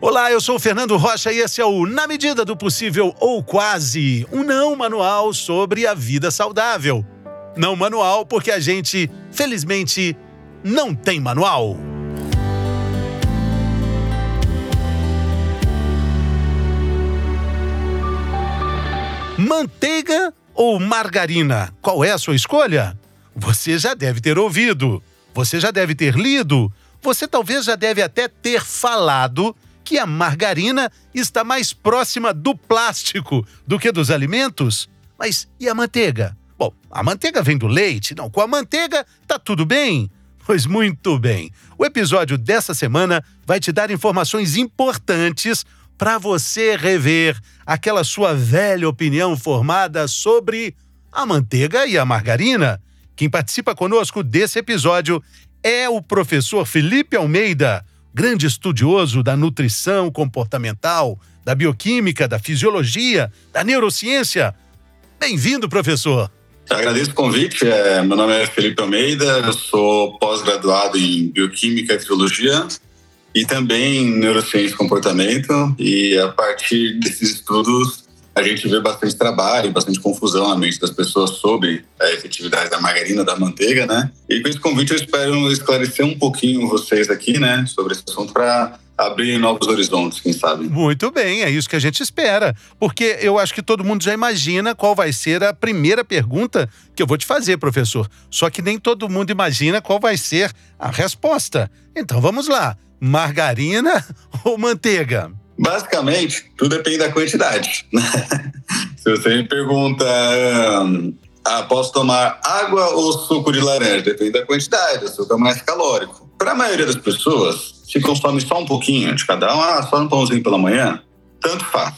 Olá, eu sou o Fernando Rocha e esse é o Na Medida do Possível ou Quase, um não manual sobre a vida saudável. Não manual porque a gente, felizmente, não tem manual. Manteiga ou margarina? Qual é a sua escolha? Você já deve ter ouvido, você já deve ter lido, você talvez já deve até ter falado que a margarina está mais próxima do plástico do que dos alimentos. Mas e a manteiga? Bom, a manteiga vem do leite, não, com a manteiga tá tudo bem. Pois muito bem. O episódio dessa semana vai te dar informações importantes para você rever aquela sua velha opinião formada sobre a manteiga e a margarina. Quem participa conosco desse episódio é o professor Felipe Almeida, grande estudioso da nutrição comportamental, da bioquímica, da fisiologia, da neurociência. Bem-vindo, professor. agradeço o convite. É, meu nome é Felipe Almeida, eu sou pós-graduado em bioquímica e fisiologia e também neurociência e comportamento. E a partir desses estudos, a gente vê bastante trabalho, bastante confusão na mente das pessoas sobre a efetividade da margarina, da manteiga, né? E com esse convite eu espero esclarecer um pouquinho vocês aqui, né, sobre esse assunto para abrir novos horizontes, quem sabe. Muito bem, é isso que a gente espera. Porque eu acho que todo mundo já imagina qual vai ser a primeira pergunta que eu vou te fazer, professor. Só que nem todo mundo imagina qual vai ser a resposta. Então vamos lá margarina ou manteiga? Basicamente, tudo depende da quantidade. Se você me pergunta, ah, posso tomar água ou suco de laranja? Depende da quantidade, o suco é mais calórico. Para a maioria das pessoas, se consome só um pouquinho de cada um, ah, só um pãozinho pela manhã, tanto faz.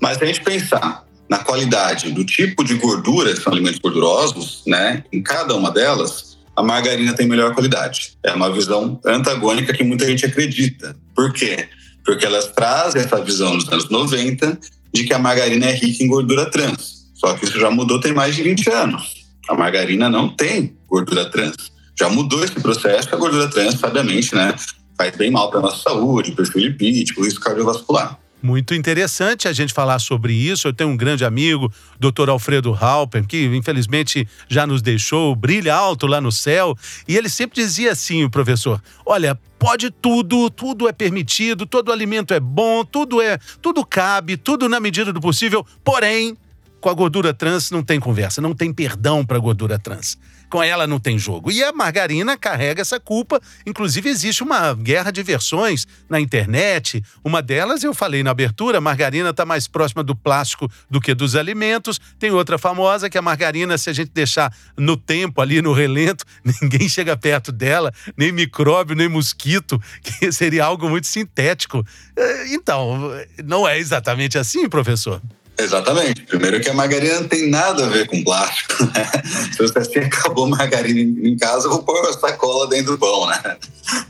Mas se a gente pensar na qualidade do tipo de gordura, que são alimentos gordurosos, né, em cada uma delas, a margarina tem melhor qualidade. É uma visão antagônica que muita gente acredita. Por quê? Porque elas trazem essa visão dos anos 90 de que a margarina é rica em gordura trans. Só que isso já mudou tem mais de 20 anos. A margarina não tem gordura trans. Já mudou esse processo, a gordura trans, sabiamente, né, faz bem mal para a nossa saúde, perfil lipídico, risco cardiovascular. Muito interessante a gente falar sobre isso. Eu tenho um grande amigo, Dr. Alfredo Halper, que infelizmente já nos deixou, brilha alto lá no céu. E ele sempre dizia assim, professor: olha, pode tudo, tudo é permitido, todo alimento é bom, tudo é, tudo cabe, tudo na medida do possível, porém, com a gordura trans não tem conversa, não tem perdão para a gordura trans com ela não tem jogo. E a margarina carrega essa culpa. Inclusive, existe uma guerra de versões na internet. Uma delas, eu falei na abertura, a margarina está mais próxima do plástico do que dos alimentos. Tem outra famosa que a margarina, se a gente deixar no tempo, ali no relento, ninguém chega perto dela, nem micróbio, nem mosquito, que seria algo muito sintético. Eh, então, não é exatamente assim, professor? Exatamente. Primeiro que a margarina não tem nada a ver com plástico, né? Se você assim acabou margarina em casa, eu vou pôr uma sacola dentro do pão, né?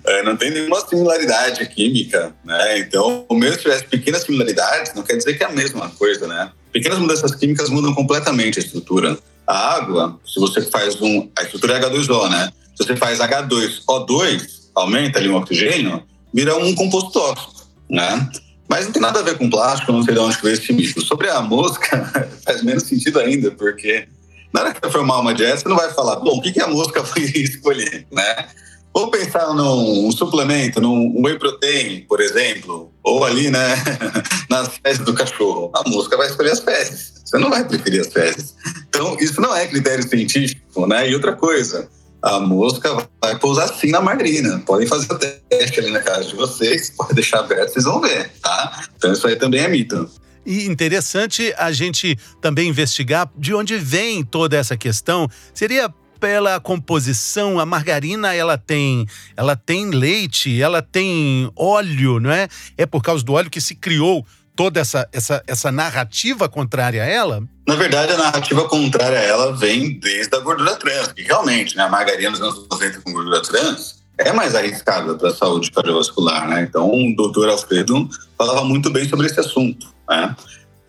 É, não tem nenhuma similaridade química, né? Então, mesmo se tivesse pequenas similaridades, não quer dizer que é a mesma coisa, né? Pequenas mudanças químicas mudam completamente a estrutura. A água, se você faz um... A estrutura é H2O, né? Se você faz H2O2, aumenta ali o oxigênio, vira um composto tóxico, né? Mas não tem nada a ver com plástico, não sei de onde veio esse mito. Sobre a mosca, faz menos sentido ainda, porque na hora que vai formar uma dieta, você não vai falar, bom, o que, que a mosca foi escolher, né? Ou pensar num suplemento, num whey protein, por exemplo, ou ali, né, nas fezes do cachorro. A mosca vai escolher as fezes. Você não vai preferir as fezes. Então, isso não é critério científico, né? E outra coisa, a mosca vai pousar sim na margarina. Podem fazer o teste ali na casa de vocês, pode deixar aberto, vocês vão ver, tá? Então isso aí também é mito. E interessante a gente também investigar de onde vem toda essa questão. Seria pela composição, a margarina ela tem, ela tem leite, ela tem óleo, não é? É por causa do óleo que se criou toda essa, essa, essa narrativa contrária a ela? Na verdade, a narrativa contrária a ela vem desde a gordura trans, que realmente, né, a margarina nos anos 90 com gordura trans é mais arriscada para a saúde cardiovascular, né? Então, o doutor Alfredo falava muito bem sobre esse assunto, né?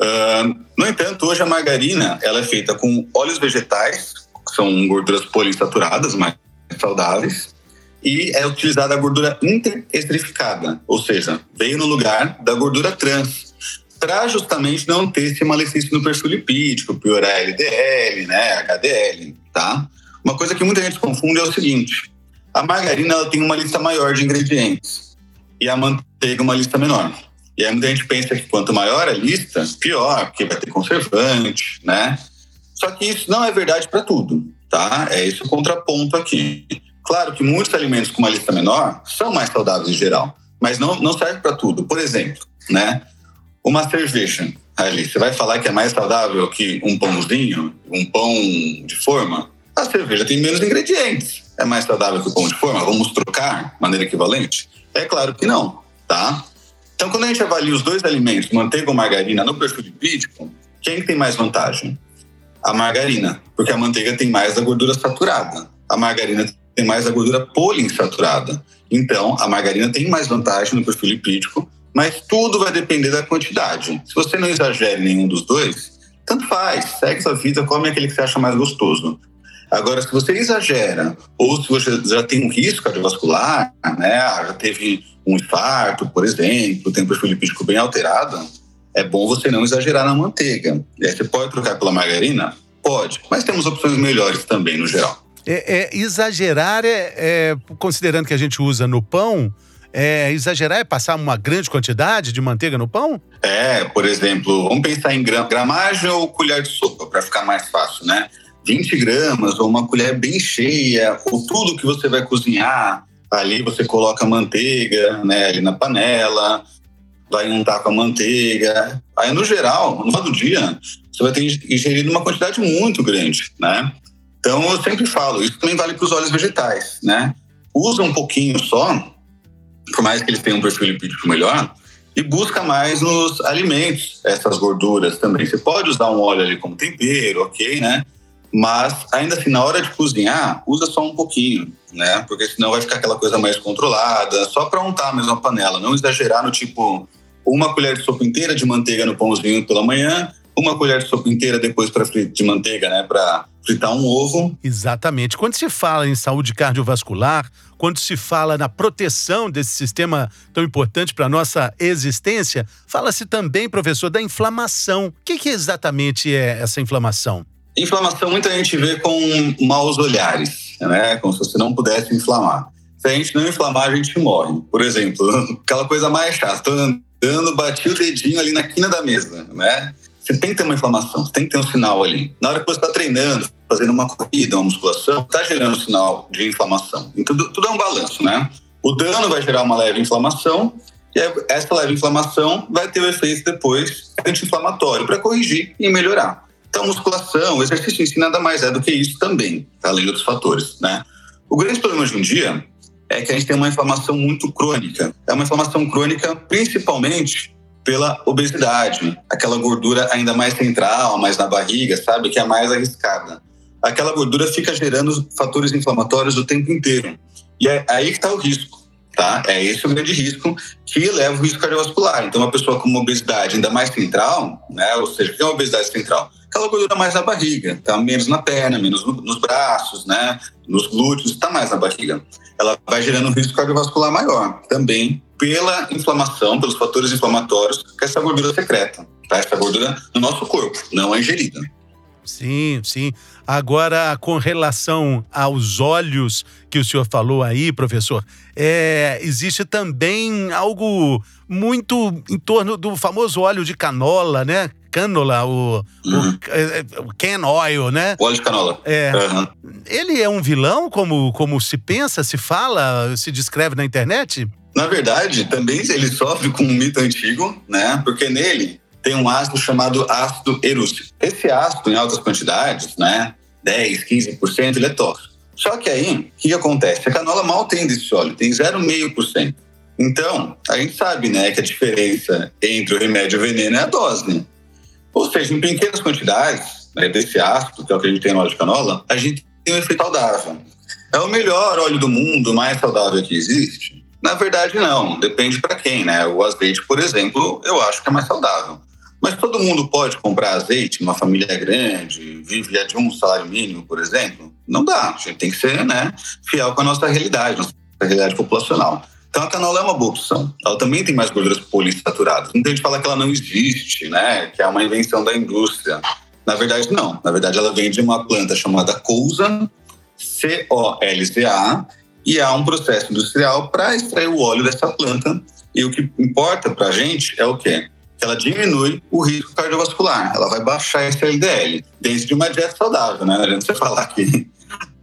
Uh, no entanto, hoje a margarina ela é feita com óleos vegetais, que são gorduras poliinsaturadas mais saudáveis, e é utilizada a gordura interestrificada, ou seja, veio no lugar da gordura trans, para justamente não ter esse malefício no perfil lipídico, piorar LDL, né, HDL, tá? Uma coisa que muita gente confunde é o seguinte: a margarina ela tem uma lista maior de ingredientes e a manteiga uma lista menor. E aí muita gente pensa que quanto maior a lista, pior, porque vai ter conservante, né? Só que isso não é verdade para tudo, tá? É esse o contraponto aqui. Claro que muitos alimentos com uma lista menor são mais saudáveis em geral, mas não, não serve para tudo. Por exemplo, né? Uma cerveja, ali, você vai falar que é mais saudável que um pãozinho, um pão de forma? A cerveja tem menos ingredientes. É mais saudável que o pão de forma? Vamos trocar de maneira equivalente? É claro que não, tá? Então, quando a gente avalia os dois alimentos, manteiga ou margarina, no perfil lipídico, quem tem mais vantagem? A margarina, porque a manteiga tem mais da gordura saturada. A margarina tem mais da gordura poliinsaturada. Então, a margarina tem mais vantagem no perfil lipídico, mas tudo vai depender da quantidade. Se você não exagera nenhum dos dois, tanto faz, segue sua vida, come aquele que você acha mais gostoso. Agora, se você exagera, ou se você já tem um risco cardiovascular, né, já teve um infarto, por exemplo, tem um perfil lipídico bem alterado, é bom você não exagerar na manteiga. E aí você pode trocar pela margarina? Pode, mas temos opções melhores também, no geral. É, é exagerar, é, é, considerando que a gente usa no pão, é, exagerar é passar uma grande quantidade de manteiga no pão? É, por exemplo, vamos pensar em gramagem ou colher de sopa, para ficar mais fácil, né? 20 gramas ou uma colher bem cheia, ou tudo que você vai cozinhar, ali você coloca manteiga né, ali na panela, vai untar com a manteiga. Aí, no geral, no final do dia, você vai ter ingerido uma quantidade muito grande, né? Então, eu sempre falo, isso também vale para os óleos vegetais, né? Usa um pouquinho só, por mais que eles tenham um perfil lipídico melhor, e busca mais nos alimentos essas gorduras também. Você pode usar um óleo ali como tempero, ok, né? Mas ainda assim, na hora de cozinhar, usa só um pouquinho, né? Porque senão vai ficar aquela coisa mais controlada, só para untar a mesma panela, não exagerar no tipo uma colher de sopa inteira de manteiga no pãozinho pela manhã, uma colher de sopa inteira depois para de manteiga, né, para fritar um ovo. Exatamente. Quando se fala em saúde cardiovascular, quando se fala na proteção desse sistema tão importante para nossa existência, fala-se também, professor, da inflamação. O que, que exatamente é essa inflamação? Inflamação muita gente vê com maus olhares, né? Como se você não pudesse inflamar. Se a gente não inflamar, a gente morre. Por exemplo, aquela coisa mais chata, andando, bati o dedinho ali na quina da mesa, né? Você tem que ter uma inflamação, você tem que ter um sinal ali. Na hora que você está treinando, fazendo uma corrida, uma musculação, está gerando um sinal de inflamação. Então, tudo, é um balanço, né? O dano vai gerar uma leve inflamação e essa leve inflamação vai ter o efeito depois anti-inflamatório para corrigir e melhorar. Então, musculação, exercício em si nada mais é do que isso também, além de outros fatores, né? O grande problema hoje em dia é que a gente tem uma inflamação muito crônica. É uma inflamação crônica principalmente pela obesidade, aquela gordura ainda mais central, mais na barriga, sabe, que é mais arriscada. Aquela gordura fica gerando fatores inflamatórios o tempo inteiro. E é aí que está o risco, tá? É esse o grande risco que leva o risco cardiovascular. Então, uma pessoa com uma obesidade ainda mais central, né, ou seja, tem uma obesidade central, aquela gordura mais na barriga, tá menos na perna, menos no, nos braços, né, nos glúteos, está mais na barriga. Ela vai gerando um risco cardiovascular maior, também pela inflamação, pelos fatores inflamatórios que essa gordura secreta, tá? Essa gordura no nosso corpo, não é ingerida. Sim, sim. Agora, com relação aos olhos que o senhor falou aí, professor, é, existe também algo muito em torno do famoso óleo de canola, né? Canola, o, uhum. o, é, o can oil, né? O óleo de canola. É. Uhum. Ele é um vilão, como, como se pensa, se fala, se descreve na internet? Na verdade, também ele sofre com um mito antigo, né? Porque nele tem um ácido chamado ácido erústico. Esse ácido, em altas quantidades, né, 10, 15%, ele é tóxico. Só que aí, o que acontece? A canola mal tem desse óleo, tem 0,5%. Então, a gente sabe, né, que a diferença entre o remédio e o veneno é a dose, né? Ou seja, em pequenas quantidades né, desse ácido, que é o que a gente tem no óleo de canola, a gente tem um efeito saudável. É o melhor óleo do mundo, mais saudável que existe? Na verdade, não. Depende para quem, né? O azeite, por exemplo, eu acho que é mais saudável. Mas todo mundo pode comprar azeite, uma família grande, vive de um salário mínimo, por exemplo? Não dá. A gente tem que ser né, fiel com a nossa realidade. Nossa realidade populacional. Então a canola é uma boa opção. Ela também tem mais gorduras poliinsaturadas. Muita gente fala que ela não existe, né? Que é uma invenção da indústria. Na verdade, não. Na verdade, ela vem de uma planta chamada couza, C-O-L-Z-A, e há um processo industrial para extrair o óleo dessa planta. E o que importa para a gente é o quê? Que ela diminui o risco cardiovascular. Ela vai baixar esse LDL dentro de uma dieta saudável, né? Não adianta você falar que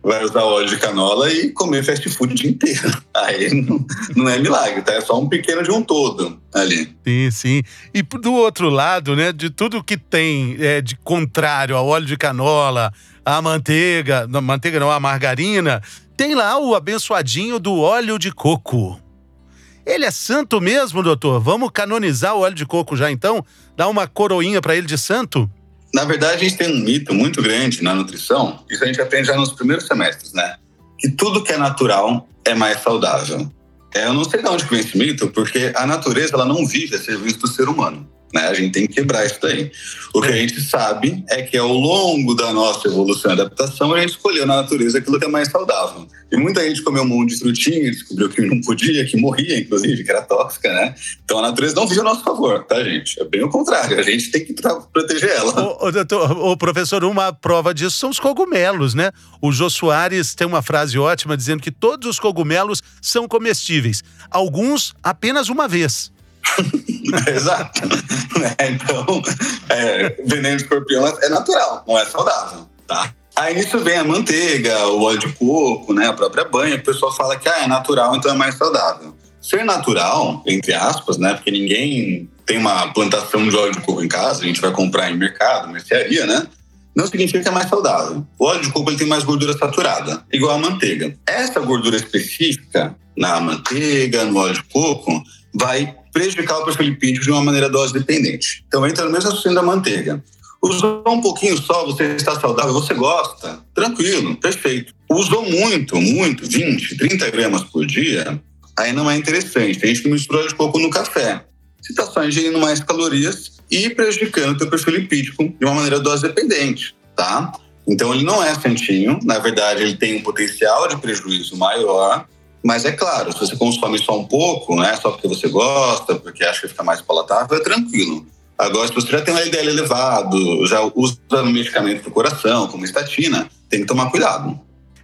vai usar óleo de canola e comer fast food o dia inteiro. Aí não, não, é milagre, tá? É só um pequeno de um todo ali. Sim, sim. E do outro lado, né, de tudo que tem é, de contrário ao óleo de canola, a manteiga, não, manteiga não, a margarina, tem lá o abençoadinho do óleo de coco. Ele é santo mesmo, doutor? Vamos canonizar o óleo de coco já então? Dar uma coroinha para ele de santo? Na verdade, a gente tem um mito muito grande na nutrição, isso a gente aprende já nos primeiros semestres, né? Que tudo que é natural é mais saudável. É, eu não sei de onde vem esse mito, porque a natureza ela não vive a serviço do ser humano. Né? A gente tem que quebrar isso daí. O que a gente sabe é que ao longo da nossa evolução e adaptação, a gente escolheu na natureza aquilo que é mais saudável. E muita gente comeu um monte de frutinha, descobriu que não podia, que morria, inclusive, que era tóxica, né? Então a natureza não vive a nosso favor, tá, gente? É bem o contrário, a gente tem que proteger ela. O, o, doutor, o professor, uma prova disso são os cogumelos, né? O Jô Soares tem uma frase ótima dizendo que todos os cogumelos são comestíveis, alguns apenas uma vez. Exato. Né? Então, é, veneno de escorpião é natural, não é saudável, tá? Aí nisso vem a manteiga, o óleo de coco, né, a própria banha, o pessoal fala que ah, é natural, então é mais saudável. Ser natural, entre aspas, né, porque ninguém tem uma plantação de óleo de coco em casa, a gente vai comprar em mercado, mercearia, né? Não significa que é mais saudável. O óleo de coco ele tem mais gordura saturada, igual a manteiga. Essa gordura específica na manteiga, no óleo de coco, vai prejudicar o perfil lipídico de uma maneira dose dependente. Então entra no mesmo raciocínio da manteiga. Usou um pouquinho só, você está saudável, você gosta, tranquilo, perfeito. Usou muito, muito, 20, 30 gramas por dia, aí não é interessante. Tem gente que mistura de coco no café. Você está só ingerindo mais calorias e prejudicando o teu perfil lipídico de uma maneira dose dependente, tá? Então ele não é santinho, na verdade ele tem um potencial de prejuízo maior, mas é claro, se você consome só um pouco, né, só porque você gosta, porque acha que fica mais palatável, é tranquilo. Agora, se você já tem um LDL elevado, já usa medicamento para o coração, como estatina, tem que tomar cuidado.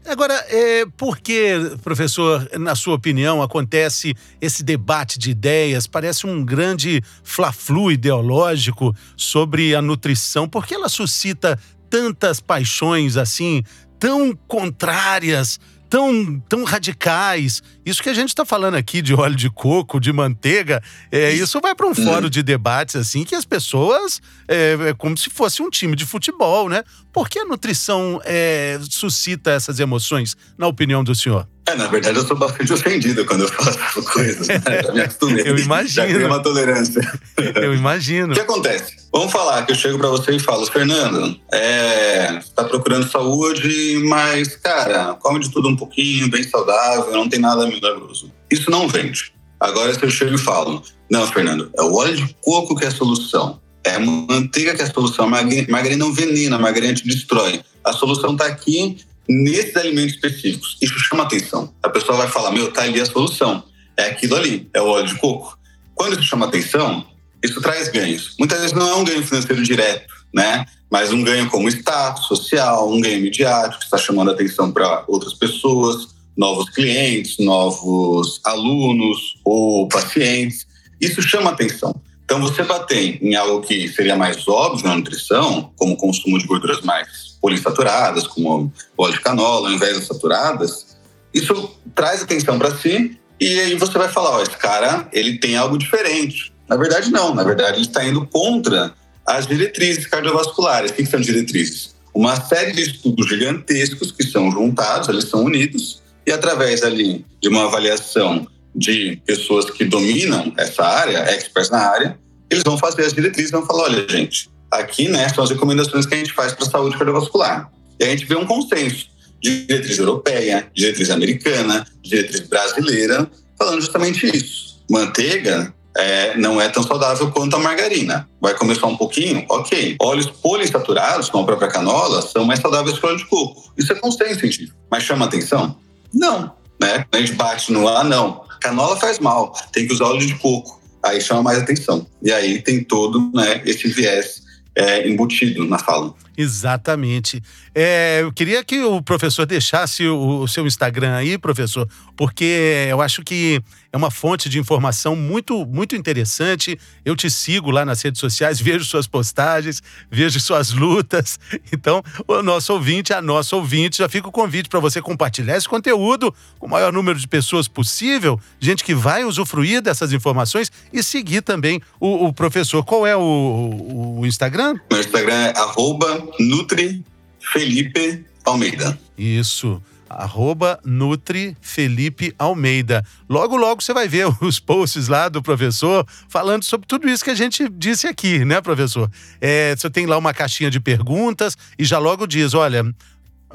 Agora, é, por que, professor, na sua opinião, acontece esse debate de ideias? Parece um grande fla-flu ideológico sobre a nutrição. Por que ela suscita tantas paixões assim, tão contrárias tão, tão radicais. Isso que a gente está falando aqui de óleo de coco, de manteiga, é, isso vai para um fórum de debates assim que as pessoas é, é, como se fosse um time de futebol, né? Por que a nutrição é, suscita essas emoções, na opinião do senhor? É, na verdade, eu sou bastante ofendido quando eu faço essas coisas. Né? Já me acostumei. eu imagino. Já tenho uma tolerância. eu imagino. O que acontece? Vamos falar que eu chego para você e falo, Fernando, é, você tá procurando saúde, mas, cara, come de tudo um pouquinho, bem saudável, não tem nada milagroso. Isso não vende. Agora, se eu chego e falo, não, Fernando, é o óleo de coco que é a solução. É a manteiga que é a solução. Margarina não venena, margarina te destrói. A solução está aqui nesses alimentos específicos. Isso chama atenção. A pessoa vai falar, meu, tá ali a solução. É aquilo ali, é o óleo de coco. Quando isso chama atenção, isso traz ganhos. Muitas vezes não é um ganho financeiro direto, né? Mas um ganho como status social, um ganho midiático, que está chamando atenção para outras pessoas, novos clientes, novos alunos ou pacientes. Isso chama atenção. Então, você bater em algo que seria mais óbvio na nutrição, como o consumo de gorduras mais poliinsaturadas, como óleo de canola, ao invés das saturadas, isso traz atenção para si e aí você vai falar, ó, esse cara, ele tem algo diferente. Na verdade, não. Na verdade, ele está indo contra as diretrizes cardiovasculares. O que são diretrizes? Uma série de estudos gigantescos que são juntados, eles são unidos, e através ali de uma avaliação de pessoas que dominam essa área, experts na área, eles vão fazer as diretrizes e vão falar, olha, gente, aqui, né, são as recomendações que a gente faz para a saúde cardiovascular. E a gente vê um consenso de diretriz europeia, diretriz americana, diretriz brasileira, falando justamente isso. Manteiga é, não é tão saudável quanto a margarina. Vai começar um pouquinho? Ok. Óleos poliinsaturados, como a própria canola, são mais saudáveis que o óleo de coco. Isso é consenso científico. Mas chama atenção? Não. né? Quando a gente bate no ah, não, canola faz mal, tem que usar óleo de coco. Aí chama mais atenção. E aí tem todo né, esse viés é, embutido na fala. Exatamente. É, eu queria que o professor deixasse o, o, seu Instagram aí, professor, porque eu acho que é uma fonte de informação muito, muito interessante. Eu te sigo lá nas redes sociais, vejo suas postagens, vejo suas lutas. Então, o nosso ouvinte, a nossa ouvinte, já fica o convite para você compartilhar esse conteúdo com o maior número de pessoas possível, gente que vai usufruir dessas informações e seguir também o, o professor. Qual é o, o Instagram? Meu Instagram é arroba Nutri Felipe Almeida. Isso arroba Nutri Felipe Almeida. Logo, logo você vai ver os posts lá do professor falando sobre tudo isso que a gente disse aqui, né, professor? É, você tem lá uma caixinha de perguntas e já logo diz: olha,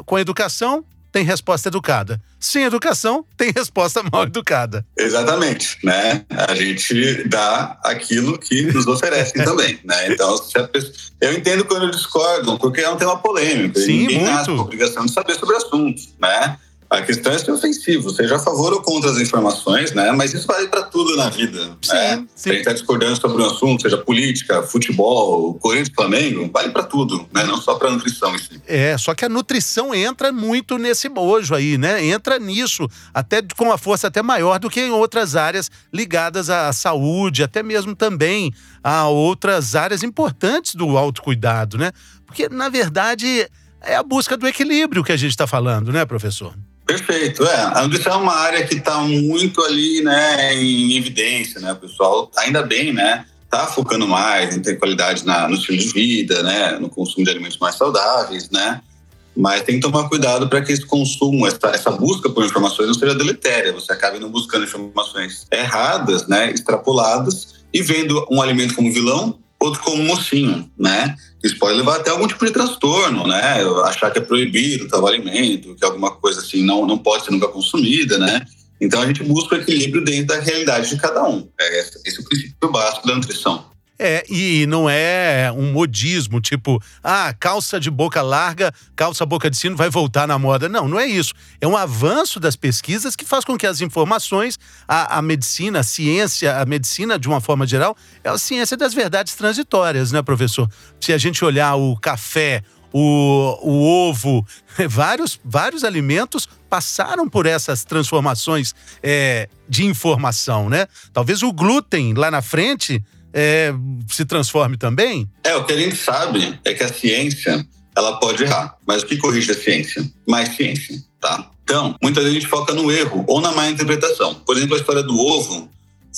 com educação tem resposta educada. Sem educação, tem resposta mal educada. Exatamente, né? A gente dá aquilo que nos oferecem também, né? Então, eu entendo quando discordam, porque é um tema polêmico. Sim, ninguém muito. nasce com a obrigação de saber sobre assuntos, né? A questão é ser ofensivo, seja a favor ou contra as informações, né? Mas isso vale para tudo na vida. Sim, né? sim. Se a gente está discordando sobre um assunto, seja política, futebol, Corinthians, Flamengo, vale para tudo, né? Não só para nutrição. Assim. É, só que a nutrição entra muito nesse bojo aí, né? Entra nisso, até com uma força até maior do que em outras áreas ligadas à saúde, até mesmo também a outras áreas importantes do autocuidado, né? Porque, na verdade, é a busca do equilíbrio que a gente está falando, né, professor? Perfeito, é. A nutrição é uma área que está muito ali, né, em evidência, né, o pessoal, ainda bem, né, tá focando mais em ter qualidade na, no estilo de vida, né, no consumo de alimentos mais saudáveis, né, mas tem que tomar cuidado para que esse consumo, essa, essa, busca por informações não seja deletéria, você acabe não buscando informações erradas, né, extrapoladas e vendo um alimento como vilão, outro como mocinho, né, isso pode levar até algum tipo de transtorno, né? Achar que é proibido tal alimento, que alguma coisa assim não, não pode ser nunca consumida, né? Então a gente busca o equilíbrio dentro da realidade de cada um. É esse, é o princípio básico da nutrição. É, e não é um modismo, tipo, ah, calça de boca larga, calça boca de sino vai voltar na moda. Não, não é isso. É um avanço das pesquisas que faz com que as informações, a, a medicina, a ciência, a medicina de uma forma geral, é a ciência das verdades transitórias, né, professor? Se a gente olhar o café, o, o ovo, vários, vários alimentos passaram por essas transformações é, de informação, né? Talvez o glúten lá na frente é, se transforme também? É, o que a gente sabe é que a ciência ela pode errar, mas o que corrige a ciência? Mais ciência, tá? Então, muita gente foca no erro ou na má interpretação. Por exemplo, a história do ovo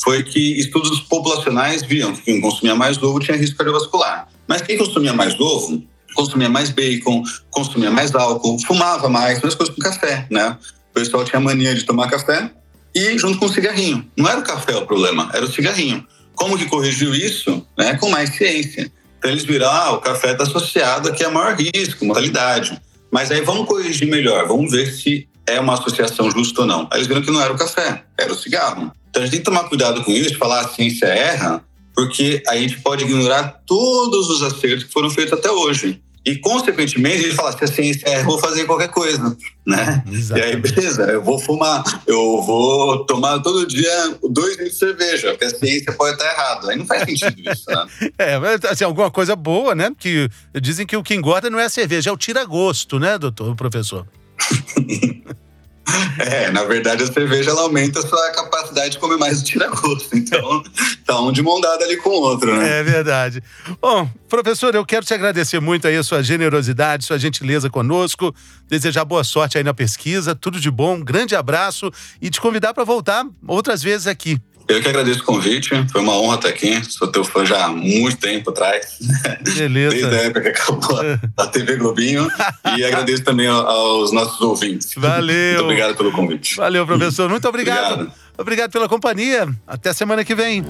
foi que estudos populacionais viam que quem consumia mais ovo tinha risco cardiovascular. Mas quem consumia mais ovo consumia mais bacon, consumia mais álcool, fumava mais, mais coisas com café, né? O pessoal tinha mania de tomar café e junto com o cigarrinho. Não era o café o problema, era o cigarrinho. Como que corrigiu isso? Né? Com mais ciência. Então eles viram, ah, o café está associado aqui a maior risco, mortalidade. Mas aí vamos corrigir melhor, vamos ver se é uma associação justa ou não. Aí eles viram que não era o café, era o cigarro. Então a gente tem que tomar cuidado com isso, falar a ciência erra, porque a gente pode ignorar todos os acertos que foram feitos até hoje. E, consequentemente, ele fala: se a ciência é, eu vou fazer qualquer coisa, né? E aí, beleza, eu vou fumar, eu vou tomar todo dia dois litros de cerveja, porque a ciência pode estar errada. Aí não faz sentido isso, né? é, mas assim, alguma coisa boa, né? Que dizem que o que engorda não é a cerveja, é o tira-gosto, né, doutor, professor? É, na verdade a cerveja ela aumenta a sua capacidade de comer mais tira-gosto. Então, tá um de mão dada ali com o outro, né? É verdade. Bom, professor, eu quero te agradecer muito aí a sua generosidade, sua gentileza conosco, desejar boa sorte aí na pesquisa, tudo de bom, um grande abraço e te convidar para voltar outras vezes aqui. Eu que agradeço o convite, foi uma honra estar aqui. Sou teu fã já há muito tempo atrás. Beleza. Desde a época que acabou a TV Globinho. e agradeço também aos nossos ouvintes. Valeu. Muito obrigado pelo convite. Valeu, professor. Muito obrigado. Obrigado, obrigado pela companhia. Até semana que vem.